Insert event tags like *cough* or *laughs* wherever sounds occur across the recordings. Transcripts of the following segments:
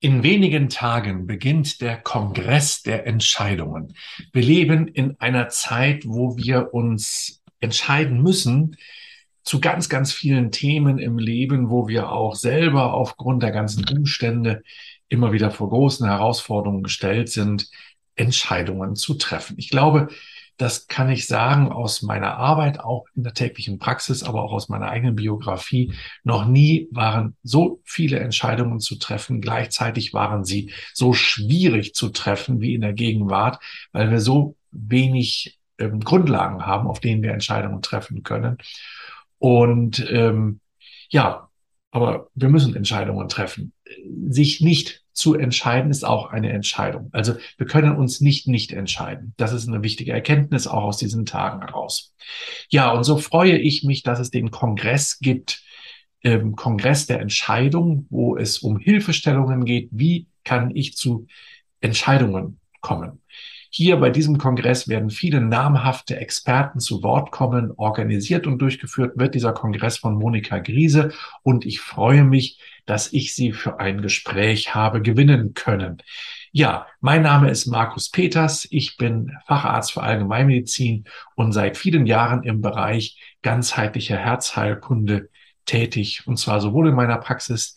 In wenigen Tagen beginnt der Kongress der Entscheidungen. Wir leben in einer Zeit, wo wir uns entscheiden müssen zu ganz, ganz vielen Themen im Leben, wo wir auch selber aufgrund der ganzen Umstände immer wieder vor großen Herausforderungen gestellt sind, Entscheidungen zu treffen. Ich glaube, das kann ich sagen aus meiner Arbeit, auch in der täglichen Praxis, aber auch aus meiner eigenen Biografie. Noch nie waren so viele Entscheidungen zu treffen. Gleichzeitig waren sie so schwierig zu treffen wie in der Gegenwart, weil wir so wenig ähm, Grundlagen haben, auf denen wir Entscheidungen treffen können. Und ähm, ja, aber wir müssen Entscheidungen treffen. Sich nicht zu entscheiden ist auch eine Entscheidung. Also wir können uns nicht nicht entscheiden. Das ist eine wichtige Erkenntnis auch aus diesen Tagen heraus. Ja, und so freue ich mich, dass es den Kongress gibt, ähm, Kongress der Entscheidung, wo es um Hilfestellungen geht. Wie kann ich zu Entscheidungen kommen? Hier bei diesem Kongress werden viele namhafte Experten zu Wort kommen. Organisiert und durchgeführt wird dieser Kongress von Monika Griese und ich freue mich, dass ich sie für ein Gespräch habe gewinnen können. Ja, mein Name ist Markus Peters. Ich bin Facharzt für Allgemeinmedizin und seit vielen Jahren im Bereich ganzheitlicher Herzheilkunde tätig. Und zwar sowohl in meiner Praxis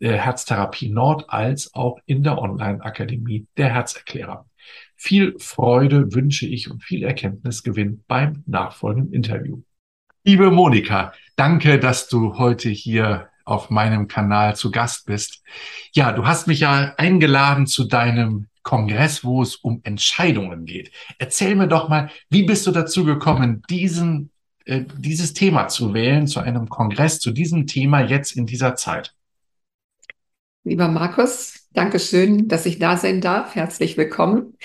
äh, Herztherapie Nord als auch in der Online-Akademie der Herzerklärer. Viel Freude wünsche ich und viel Erkenntnisgewinn beim nachfolgenden Interview. Liebe Monika, danke, dass du heute hier auf meinem Kanal zu Gast bist. Ja, du hast mich ja eingeladen zu deinem Kongress, wo es um Entscheidungen geht. Erzähl mir doch mal, wie bist du dazu gekommen, diesen, äh, dieses Thema zu wählen, zu einem Kongress, zu diesem Thema jetzt in dieser Zeit? Lieber Markus, Dankeschön, dass ich da sein darf. Herzlich willkommen.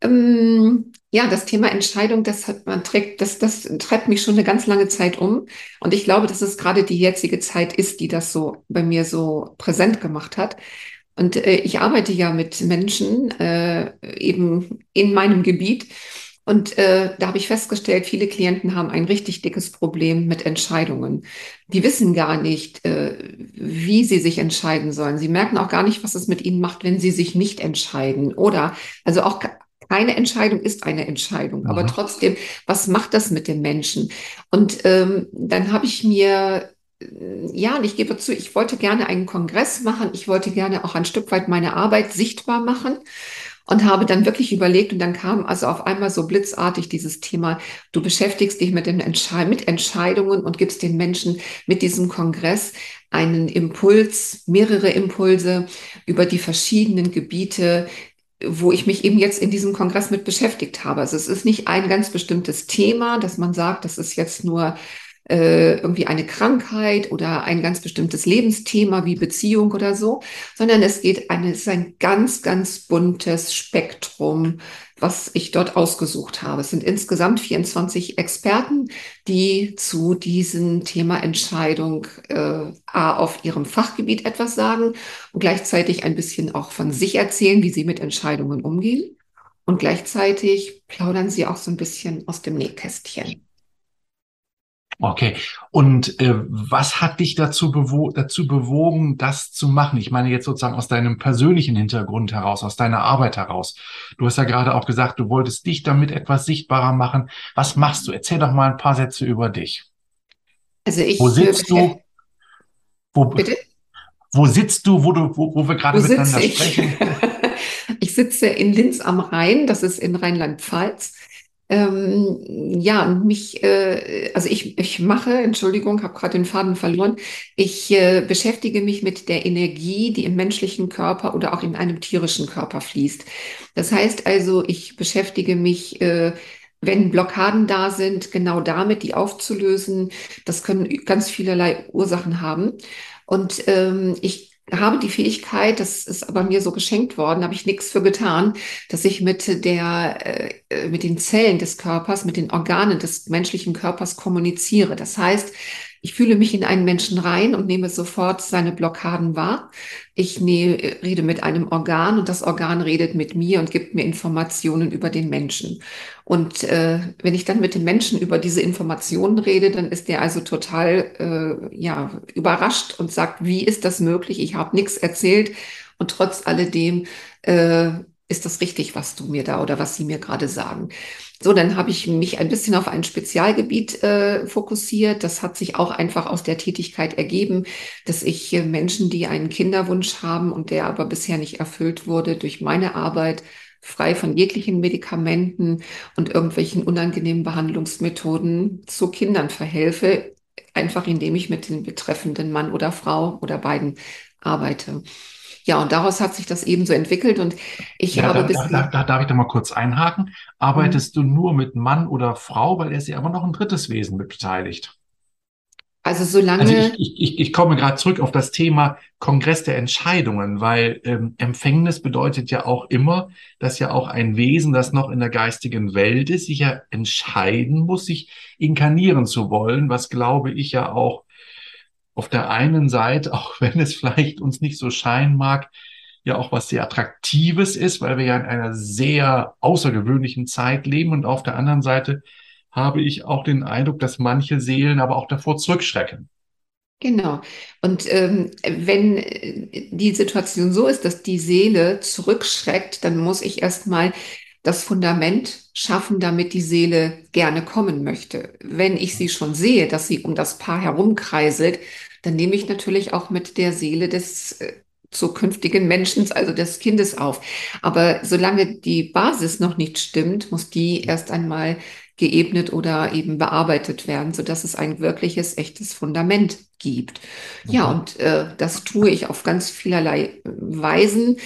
Ähm, ja, das Thema Entscheidung, das hat man trägt, das, das treibt mich schon eine ganz lange Zeit um. Und ich glaube, dass es gerade die jetzige Zeit ist, die das so bei mir so präsent gemacht hat. Und äh, ich arbeite ja mit Menschen äh, eben in meinem Gebiet. Und äh, da habe ich festgestellt, viele Klienten haben ein richtig dickes Problem mit Entscheidungen. Die wissen gar nicht, äh, wie sie sich entscheiden sollen. Sie merken auch gar nicht, was es mit ihnen macht, wenn sie sich nicht entscheiden. Oder also auch keine Entscheidung ist eine Entscheidung. Aber trotzdem, was macht das mit dem Menschen? Und ähm, dann habe ich mir äh, ja, und ich gebe zu, ich wollte gerne einen Kongress machen. Ich wollte gerne auch ein Stück weit meine Arbeit sichtbar machen und habe dann wirklich überlegt und dann kam also auf einmal so blitzartig dieses Thema, du beschäftigst dich mit, den Entschei mit Entscheidungen und gibst den Menschen mit diesem Kongress einen Impuls, mehrere Impulse über die verschiedenen Gebiete, wo ich mich eben jetzt in diesem Kongress mit beschäftigt habe. Also es ist nicht ein ganz bestimmtes Thema, dass man sagt, das ist jetzt nur äh, irgendwie eine Krankheit oder ein ganz bestimmtes Lebensthema wie Beziehung oder so, sondern es geht eine, es ist ein ganz, ganz buntes Spektrum, was ich dort ausgesucht habe. Es sind insgesamt 24 Experten, die zu diesem Thema Entscheidung äh, A, auf ihrem Fachgebiet etwas sagen und gleichzeitig ein bisschen auch von sich erzählen, wie sie mit Entscheidungen umgehen. Und gleichzeitig plaudern sie auch so ein bisschen aus dem Nähkästchen. Okay. Und äh, was hat dich dazu, bewo dazu bewogen, das zu machen? Ich meine jetzt sozusagen aus deinem persönlichen Hintergrund heraus, aus deiner Arbeit heraus. Du hast ja gerade auch gesagt, du wolltest dich damit etwas sichtbarer machen. Was machst du? Erzähl doch mal ein paar Sätze über dich. Also ich. Wo sitzt du? Wo, Bitte? Wo sitzt du, wo, du, wo, wo wir gerade miteinander sprechen? *laughs* ich sitze in Linz am Rhein, das ist in Rheinland-Pfalz. Ähm, ja, und mich, äh, also ich, ich mache, Entschuldigung, habe gerade den Faden verloren, ich äh, beschäftige mich mit der Energie, die im menschlichen Körper oder auch in einem tierischen Körper fließt. Das heißt also, ich beschäftige mich äh, wenn Blockaden da sind, genau damit, die aufzulösen. Das können ganz vielerlei Ursachen haben. Und ähm, ich habe die Fähigkeit, das ist aber mir so geschenkt worden, habe ich nichts für getan, dass ich mit der, äh, mit den Zellen des Körpers, mit den Organen des menschlichen Körpers kommuniziere. Das heißt, ich fühle mich in einen Menschen rein und nehme sofort seine Blockaden wahr. Ich ne, rede mit einem Organ und das Organ redet mit mir und gibt mir Informationen über den Menschen. Und äh, wenn ich dann mit dem Menschen über diese Informationen rede, dann ist der also total äh, ja, überrascht und sagt, wie ist das möglich? Ich habe nichts erzählt Und trotz alledem äh, ist das richtig, was du mir da oder was sie mir gerade sagen. So, dann habe ich mich ein bisschen auf ein Spezialgebiet äh, fokussiert. Das hat sich auch einfach aus der Tätigkeit ergeben, dass ich äh, Menschen, die einen Kinderwunsch haben und der aber bisher nicht erfüllt wurde, durch meine Arbeit frei von jeglichen Medikamenten und irgendwelchen unangenehmen Behandlungsmethoden zu Kindern verhelfe, einfach indem ich mit dem betreffenden Mann oder Frau oder beiden arbeite. Ja, und daraus hat sich das eben so entwickelt und ich ja, habe da, bis da, da, darf ich da mal kurz einhaken. Arbeitest mhm. du nur mit Mann oder Frau, weil er ist ja immer noch ein drittes Wesen mit beteiligt? Also solange. Also ich, ich, ich komme gerade zurück auf das Thema Kongress der Entscheidungen, weil ähm, Empfängnis bedeutet ja auch immer, dass ja auch ein Wesen, das noch in der geistigen Welt ist, sich ja entscheiden muss, sich inkarnieren zu wollen, was glaube ich ja auch auf der einen Seite, *laughs* auch wenn es vielleicht uns nicht so scheinen mag, ja auch was sehr Attraktives ist, weil wir ja in einer sehr außergewöhnlichen Zeit leben und auf der anderen Seite habe ich auch den Eindruck, dass manche Seelen aber auch davor zurückschrecken. Genau. Und ähm, wenn die Situation so ist, dass die Seele zurückschreckt, dann muss ich erstmal das Fundament schaffen, damit die Seele gerne kommen möchte. Wenn ich sie schon sehe, dass sie um das Paar herumkreiselt, dann nehme ich natürlich auch mit der Seele des äh, zukünftigen Menschen, also des Kindes auf. Aber solange die Basis noch nicht stimmt, muss die erst einmal geebnet oder eben bearbeitet werden, so dass es ein wirkliches, echtes Fundament gibt. Ja, mhm. und äh, das tue ich auf ganz vielerlei Weisen.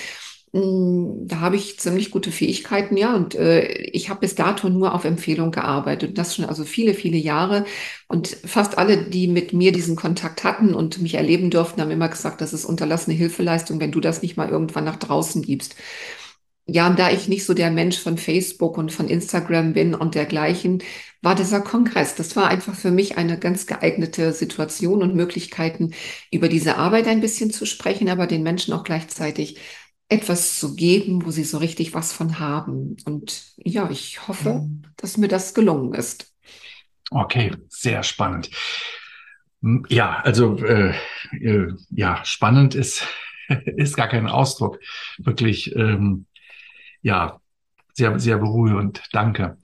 Hm, da habe ich ziemlich gute Fähigkeiten, ja. Und äh, ich habe bis dato nur auf Empfehlung gearbeitet. Das schon also viele, viele Jahre. Und fast alle, die mit mir diesen Kontakt hatten und mich erleben durften, haben immer gesagt, das ist unterlassene Hilfeleistung, wenn du das nicht mal irgendwann nach draußen gibst. Ja, und da ich nicht so der Mensch von Facebook und von Instagram bin und dergleichen, war dieser Kongress, das war einfach für mich eine ganz geeignete Situation und Möglichkeiten, über diese Arbeit ein bisschen zu sprechen, aber den Menschen auch gleichzeitig etwas zu geben, wo sie so richtig was von haben. Und ja, ich hoffe, mhm. dass mir das gelungen ist. Okay, sehr spannend. Ja, also äh, äh, ja, spannend ist *laughs* ist gar kein Ausdruck. Wirklich, ähm, ja, sehr sehr berührend. Danke.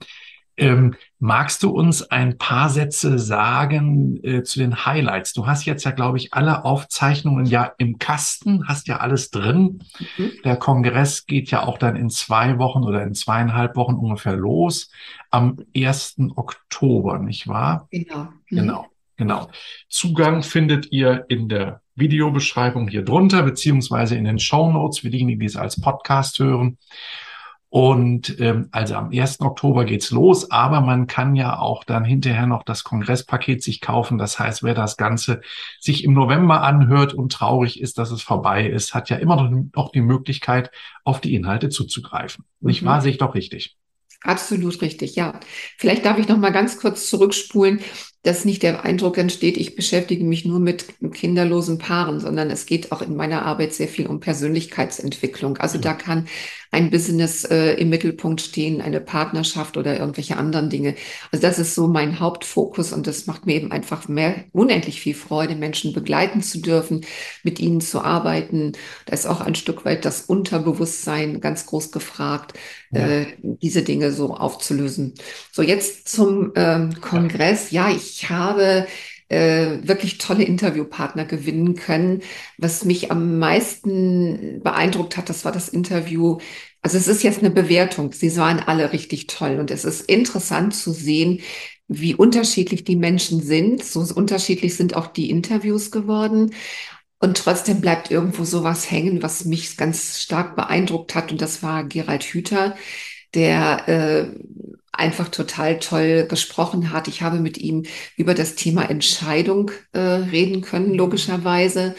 Ähm, magst du uns ein paar Sätze sagen äh, zu den Highlights? Du hast jetzt ja, glaube ich, alle Aufzeichnungen ja im Kasten, hast ja alles drin. Mhm. Der Kongress geht ja auch dann in zwei Wochen oder in zweieinhalb Wochen ungefähr los, am 1. Oktober, nicht wahr? Genau. Mhm. Genau, genau. Zugang findet ihr in der Videobeschreibung hier drunter, beziehungsweise in den Show Notes für diejenigen, die es als Podcast hören. Und ähm, also am 1. Oktober geht's los, aber man kann ja auch dann hinterher noch das Kongresspaket sich kaufen. Das heißt, wer das Ganze sich im November anhört und traurig ist, dass es vorbei ist, hat ja immer noch die Möglichkeit, auf die Inhalte zuzugreifen. Mhm. Nicht wahr? Sehe ich doch richtig. Absolut richtig, ja. Vielleicht darf ich noch mal ganz kurz zurückspulen dass nicht der Eindruck entsteht, ich beschäftige mich nur mit kinderlosen Paaren, sondern es geht auch in meiner Arbeit sehr viel um Persönlichkeitsentwicklung. Also da kann ein Business äh, im Mittelpunkt stehen, eine Partnerschaft oder irgendwelche anderen Dinge. Also das ist so mein Hauptfokus und das macht mir eben einfach mehr, unendlich viel Freude, Menschen begleiten zu dürfen, mit ihnen zu arbeiten. Da ist auch ein Stück weit das Unterbewusstsein ganz groß gefragt, ja. äh, diese Dinge so aufzulösen. So, jetzt zum ähm, Kongress. Ja, ich ich habe äh, wirklich tolle Interviewpartner gewinnen können. Was mich am meisten beeindruckt hat, das war das Interview. Also es ist jetzt eine Bewertung. Sie waren alle richtig toll und es ist interessant zu sehen, wie unterschiedlich die Menschen sind. So unterschiedlich sind auch die Interviews geworden. Und trotzdem bleibt irgendwo sowas hängen, was mich ganz stark beeindruckt hat. Und das war Gerald Hüther, der äh, einfach total toll gesprochen hat. Ich habe mit ihm über das Thema Entscheidung äh, reden können, logischerweise.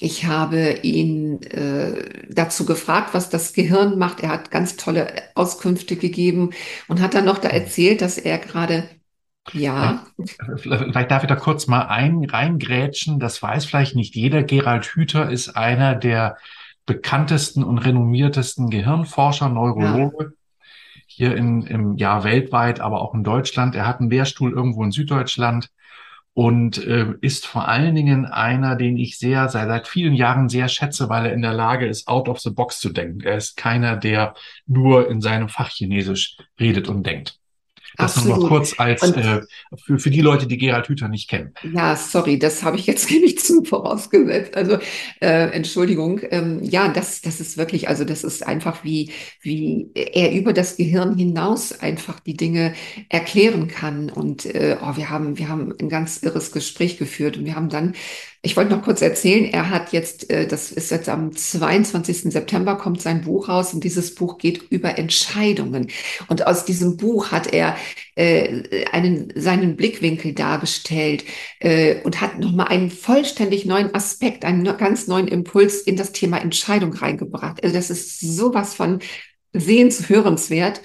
Ich habe ihn äh, dazu gefragt, was das Gehirn macht. Er hat ganz tolle Auskünfte gegeben und hat dann noch da erzählt, dass er gerade ja. Vielleicht darf ich da kurz mal ein, reingrätschen. Das weiß vielleicht nicht jeder. Gerald Hüther ist einer der bekanntesten und renommiertesten Gehirnforscher, Neurologe. Ja hier in, im Jahr weltweit, aber auch in Deutschland. Er hat einen Lehrstuhl irgendwo in Süddeutschland und äh, ist vor allen Dingen einer, den ich sehr seit, seit vielen Jahren sehr schätze, weil er in der Lage ist, out of the box zu denken. Er ist keiner, der nur in seinem Fach Chinesisch redet und denkt. Das Absolut. noch kurz als äh, für, für die Leute, die Gerald Hüther nicht kennen. Ja, sorry, das habe ich jetzt *laughs* nicht zu vorausgesetzt. Also äh, Entschuldigung. Ähm, ja, das, das ist wirklich, also das ist einfach wie, wie er über das Gehirn hinaus einfach die Dinge erklären kann. Und äh, oh, wir haben, wir haben ein ganz irres Gespräch geführt und wir haben dann ich wollte noch kurz erzählen, er hat jetzt, äh, das ist jetzt am 22. September kommt sein Buch raus und dieses Buch geht über Entscheidungen. Und aus diesem Buch hat er äh, einen, seinen Blickwinkel dargestellt äh, und hat nochmal einen vollständig neuen Aspekt, einen ganz neuen Impuls in das Thema Entscheidung reingebracht. Also das ist sowas von sehenswert.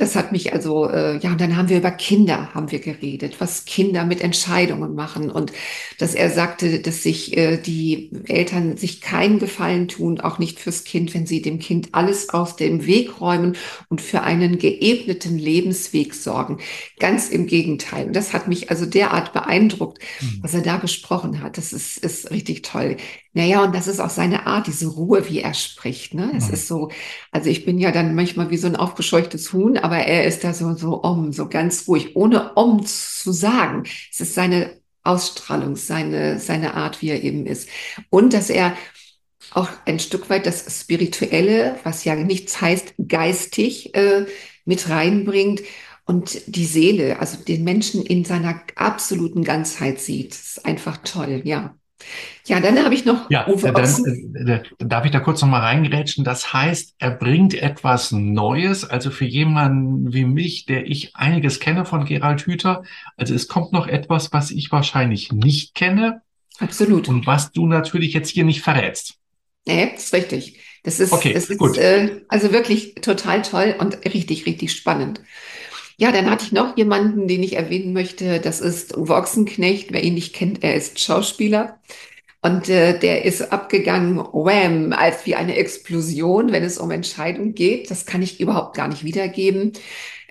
Das hat mich also, äh, ja, und dann haben wir über Kinder haben wir geredet, was Kinder mit Entscheidungen machen und dass er sagte, dass sich äh, die Eltern sich keinen Gefallen tun, auch nicht fürs Kind, wenn sie dem Kind alles aus dem Weg räumen und für einen geebneten Lebensweg sorgen. Ganz im Gegenteil. Und das hat mich also derart beeindruckt, mhm. was er da gesprochen hat. Das ist, ist richtig toll. Naja, und das ist auch seine Art, diese Ruhe, wie er spricht. Ne? Es mhm. ist so, also ich bin ja dann manchmal wie so ein aufgescheuchtes Huhn, aber er ist da so, so om, so ganz ruhig, ohne om zu sagen. Es ist seine Ausstrahlung, seine, seine Art, wie er eben ist. Und dass er auch ein Stück weit das Spirituelle, was ja nichts heißt, geistig äh, mit reinbringt und die Seele, also den Menschen in seiner absoluten Ganzheit sieht. Das ist einfach toll, ja. Ja, dann habe ich noch ja, Uwe dann, äh, dann darf ich da kurz noch mal reingerätschen. Das heißt, er bringt etwas Neues, also für jemanden wie mich, der ich einiges kenne von Gerald Hüther. Also es kommt noch etwas, was ich wahrscheinlich nicht kenne. Absolut. Und was du natürlich jetzt hier nicht verrätst. Nee, das ist richtig. Das ist, okay, das ist gut. Äh, also wirklich total toll und richtig, richtig spannend. Ja, dann hatte ich noch jemanden, den ich erwähnen möchte. Das ist Uwe Ochsenknecht. Wer ihn nicht kennt, er ist Schauspieler. Und äh, der ist abgegangen, wham, als wie eine Explosion, wenn es um Entscheidungen geht. Das kann ich überhaupt gar nicht wiedergeben.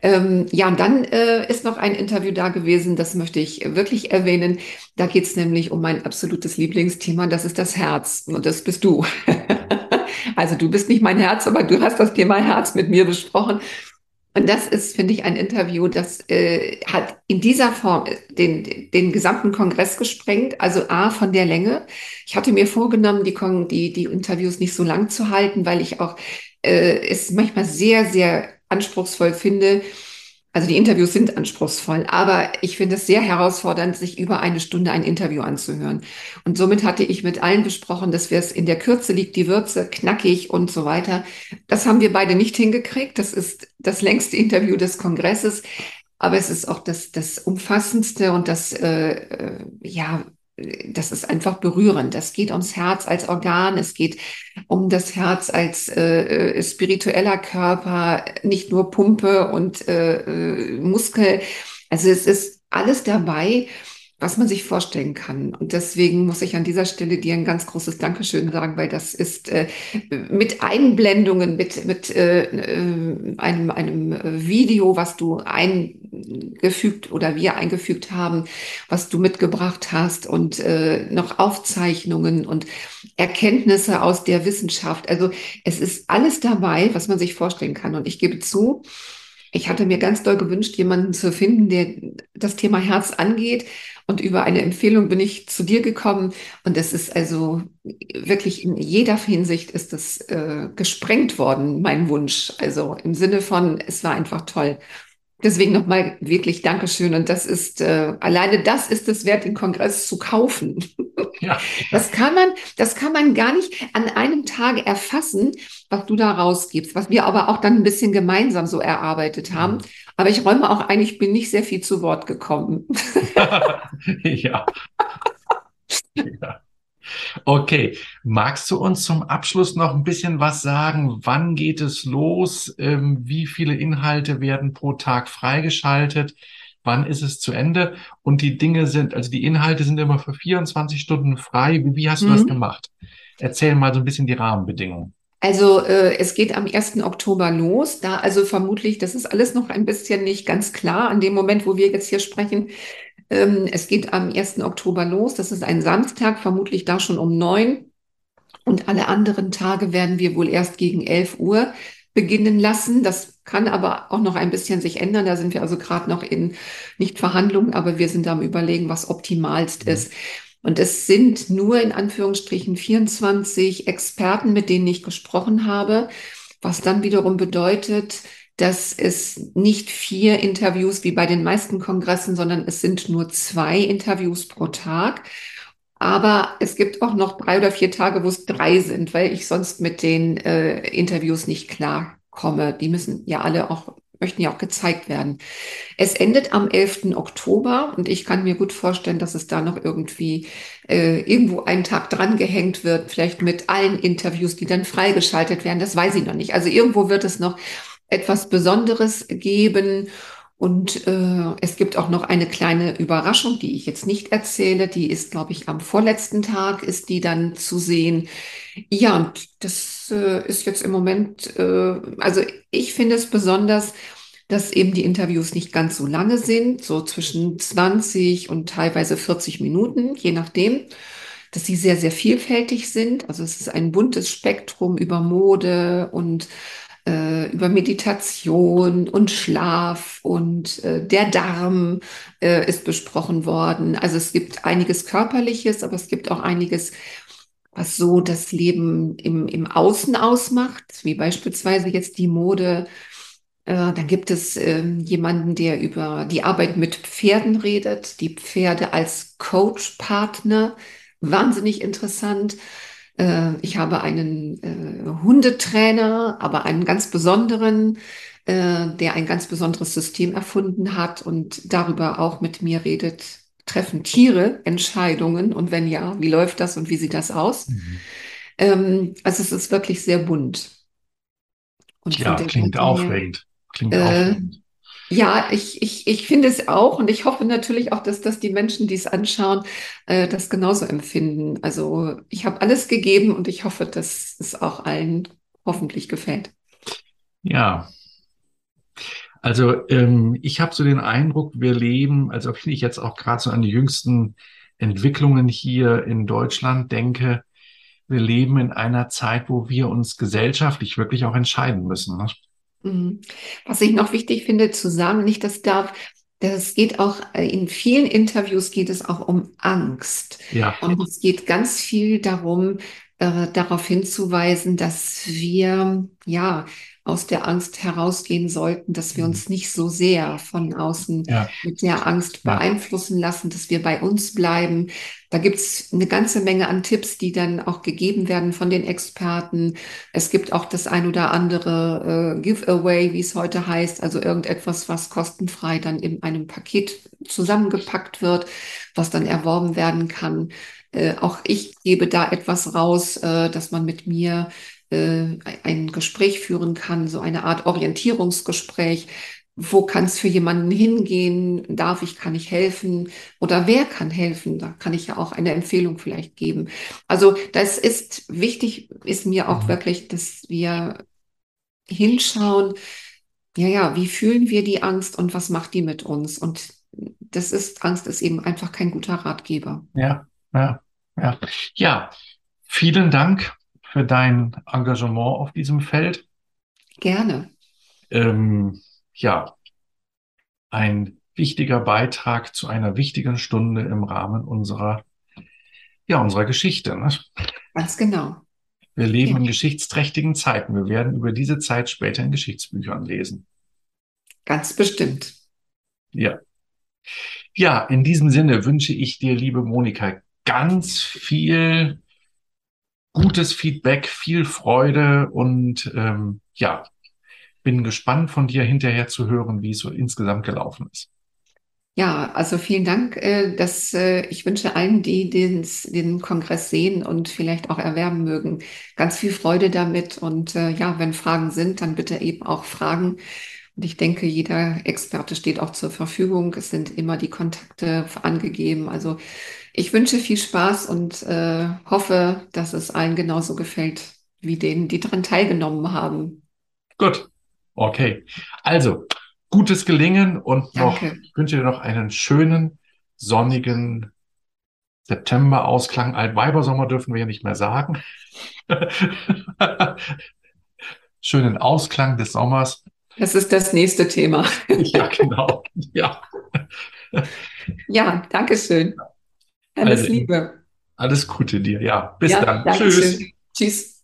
Ähm, ja, und dann äh, ist noch ein Interview da gewesen, das möchte ich wirklich erwähnen. Da geht es nämlich um mein absolutes Lieblingsthema, das ist das Herz. Und das bist du. *laughs* also du bist nicht mein Herz, aber du hast das Thema Herz mit mir besprochen. Und das ist, finde ich, ein Interview, das äh, hat in dieser Form den, den gesamten Kongress gesprengt. Also A, von der Länge. Ich hatte mir vorgenommen, die, die, die Interviews nicht so lang zu halten, weil ich auch äh, es manchmal sehr, sehr anspruchsvoll finde, also die Interviews sind anspruchsvoll, aber ich finde es sehr herausfordernd, sich über eine Stunde ein Interview anzuhören. Und somit hatte ich mit allen besprochen, dass wir es in der Kürze liegt, die Würze knackig und so weiter. Das haben wir beide nicht hingekriegt. Das ist das längste Interview des Kongresses. Aber es ist auch das, das umfassendste und das, äh, äh ja, das ist einfach berührend. Das geht ums Herz als Organ, es geht um das Herz als äh, äh, spiritueller Körper, nicht nur Pumpe und äh, äh, Muskel. Also es ist alles dabei, was man sich vorstellen kann. Und deswegen muss ich an dieser Stelle dir ein ganz großes Dankeschön sagen, weil das ist äh, mit Einblendungen, mit, mit äh, äh einem, einem Video, was du eingefügt oder wir eingefügt haben, was du mitgebracht hast und äh, noch Aufzeichnungen und Erkenntnisse aus der Wissenschaft. Also es ist alles dabei, was man sich vorstellen kann. Und ich gebe zu, ich hatte mir ganz doll gewünscht, jemanden zu finden, der das Thema Herz angeht. Und über eine Empfehlung bin ich zu dir gekommen. Und es ist also wirklich in jeder Hinsicht ist es äh, gesprengt worden, mein Wunsch. Also im Sinne von, es war einfach toll. Deswegen nochmal wirklich Dankeschön. Und das ist, äh, alleine das ist es wert, den Kongress zu kaufen. *laughs* Ja. Das kann man, das kann man gar nicht an einem Tag erfassen, was du da rausgibst, was wir aber auch dann ein bisschen gemeinsam so erarbeitet haben. Aber ich räume auch ein, ich bin nicht sehr viel zu Wort gekommen. *laughs* ja. ja. Okay, magst du uns zum Abschluss noch ein bisschen was sagen? Wann geht es los? Ähm, wie viele Inhalte werden pro Tag freigeschaltet? Wann ist es zu Ende? Und die Dinge sind, also die Inhalte sind immer für 24 Stunden frei. Wie, wie hast du mhm. das gemacht? Erzähl mal so ein bisschen die Rahmenbedingungen. Also äh, es geht am 1. Oktober los. Da also vermutlich, das ist alles noch ein bisschen nicht ganz klar an dem Moment, wo wir jetzt hier sprechen. Ähm, es geht am 1. Oktober los. Das ist ein Samstag, vermutlich da schon um neun. Und alle anderen Tage werden wir wohl erst gegen 11 Uhr beginnen lassen. Das kann aber auch noch ein bisschen sich ändern. Da sind wir also gerade noch in nicht Verhandlungen, aber wir sind am Überlegen, was optimalst mhm. ist. Und es sind nur in Anführungsstrichen 24 Experten, mit denen ich gesprochen habe, was dann wiederum bedeutet, dass es nicht vier Interviews wie bei den meisten Kongressen, sondern es sind nur zwei Interviews pro Tag. Aber es gibt auch noch drei oder vier Tage, wo es drei sind, weil ich sonst mit den äh, Interviews nicht klarkomme. Die müssen ja alle auch, möchten ja auch gezeigt werden. Es endet am 11. Oktober und ich kann mir gut vorstellen, dass es da noch irgendwie äh, irgendwo einen Tag dran gehängt wird, vielleicht mit allen Interviews, die dann freigeschaltet werden. Das weiß ich noch nicht. Also irgendwo wird es noch etwas Besonderes geben. Und äh, es gibt auch noch eine kleine Überraschung, die ich jetzt nicht erzähle. Die ist, glaube ich, am vorletzten Tag ist die dann zu sehen. Ja, und das äh, ist jetzt im Moment, äh, also ich finde es besonders, dass eben die Interviews nicht ganz so lange sind, so zwischen 20 und teilweise 40 Minuten, je nachdem, dass sie sehr, sehr vielfältig sind. Also es ist ein buntes Spektrum über Mode und über Meditation und Schlaf und äh, der Darm äh, ist besprochen worden. Also es gibt einiges Körperliches, aber es gibt auch einiges, was so das Leben im, im Außen ausmacht, wie beispielsweise jetzt die Mode. Äh, dann gibt es äh, jemanden, der über die Arbeit mit Pferden redet, die Pferde als Coach-Partner. Wahnsinnig interessant. Äh, ich habe einen äh, Hundetrainer, aber einen ganz besonderen, äh, der ein ganz besonderes System erfunden hat und darüber auch mit mir redet. Treffen Tiere Entscheidungen und wenn ja, wie läuft das und wie sieht das aus? Mhm. Ähm, also es ist wirklich sehr bunt. Und ja, klingt aufregend. Klingt äh, aufregend. Ja, ich, ich, ich finde es auch und ich hoffe natürlich auch, dass das die Menschen, die es anschauen, äh, das genauso empfinden. Also ich habe alles gegeben und ich hoffe, dass es auch allen hoffentlich gefällt. Ja. Also ähm, ich habe so den Eindruck, wir leben, also wenn ich jetzt auch gerade so an die jüngsten Entwicklungen hier in Deutschland denke, wir leben in einer Zeit, wo wir uns gesellschaftlich wirklich auch entscheiden müssen. Ne? Mhm. Was ich noch wichtig finde zu sagen, nicht das darf, das geht auch äh, in vielen Interviews geht es auch um Angst. Ja. Und es geht ganz viel darum, äh, darauf hinzuweisen, dass wir ja aus der Angst herausgehen sollten, dass wir mhm. uns nicht so sehr von außen ja. mit der Angst beeinflussen lassen, dass wir bei uns bleiben. Da gibt's eine ganze Menge an Tipps, die dann auch gegeben werden von den Experten. Es gibt auch das ein oder andere äh, Giveaway, wie es heute heißt, also irgendetwas, was kostenfrei dann in einem Paket zusammengepackt wird, was dann erworben werden kann. Äh, auch ich gebe da etwas raus, äh, dass man mit mir äh, ein Gespräch führen kann, so eine Art Orientierungsgespräch. Wo kann es für jemanden hingehen? Darf ich, kann ich helfen? Oder wer kann helfen? Da kann ich ja auch eine Empfehlung vielleicht geben. Also das ist wichtig, ist mir auch mhm. wirklich, dass wir hinschauen, ja, ja, wie fühlen wir die Angst und was macht die mit uns? Und das ist, Angst ist eben einfach kein guter Ratgeber. Ja, ja, ja. Ja, vielen Dank für dein Engagement auf diesem Feld. Gerne. Ähm, ja, ein wichtiger Beitrag zu einer wichtigen Stunde im Rahmen unserer, ja, unserer Geschichte. Ne? Ganz genau. Wir leben ja. in geschichtsträchtigen Zeiten. Wir werden über diese Zeit später in Geschichtsbüchern lesen. Ganz bestimmt. Ja. Ja, in diesem Sinne wünsche ich dir, liebe Monika, ganz viel gutes Feedback, viel Freude und ähm, ja, bin gespannt von dir hinterher zu hören, wie es so insgesamt gelaufen ist. Ja, also vielen Dank. Äh, dass, äh, ich wünsche allen, die den, Kongress sehen und vielleicht auch erwerben mögen, ganz viel Freude damit. Und äh, ja, wenn Fragen sind, dann bitte eben auch fragen. Und ich denke, jeder Experte steht auch zur Verfügung. Es sind immer die Kontakte angegeben. Also ich wünsche viel Spaß und äh, hoffe, dass es allen genauso gefällt wie denen, die daran teilgenommen haben. Gut, okay. Also, gutes Gelingen und noch, ich wünsche dir noch einen schönen sonnigen September-Ausklang. Altweibersommer dürfen wir ja nicht mehr sagen. *laughs* Schönen Ausklang des Sommers. Das ist das nächste Thema. ja, genau. Ja. Ja, danke schön. Alles also, Liebe. Alles Gute dir. Ja, bis ja, dann. Tschüss. Tschüss.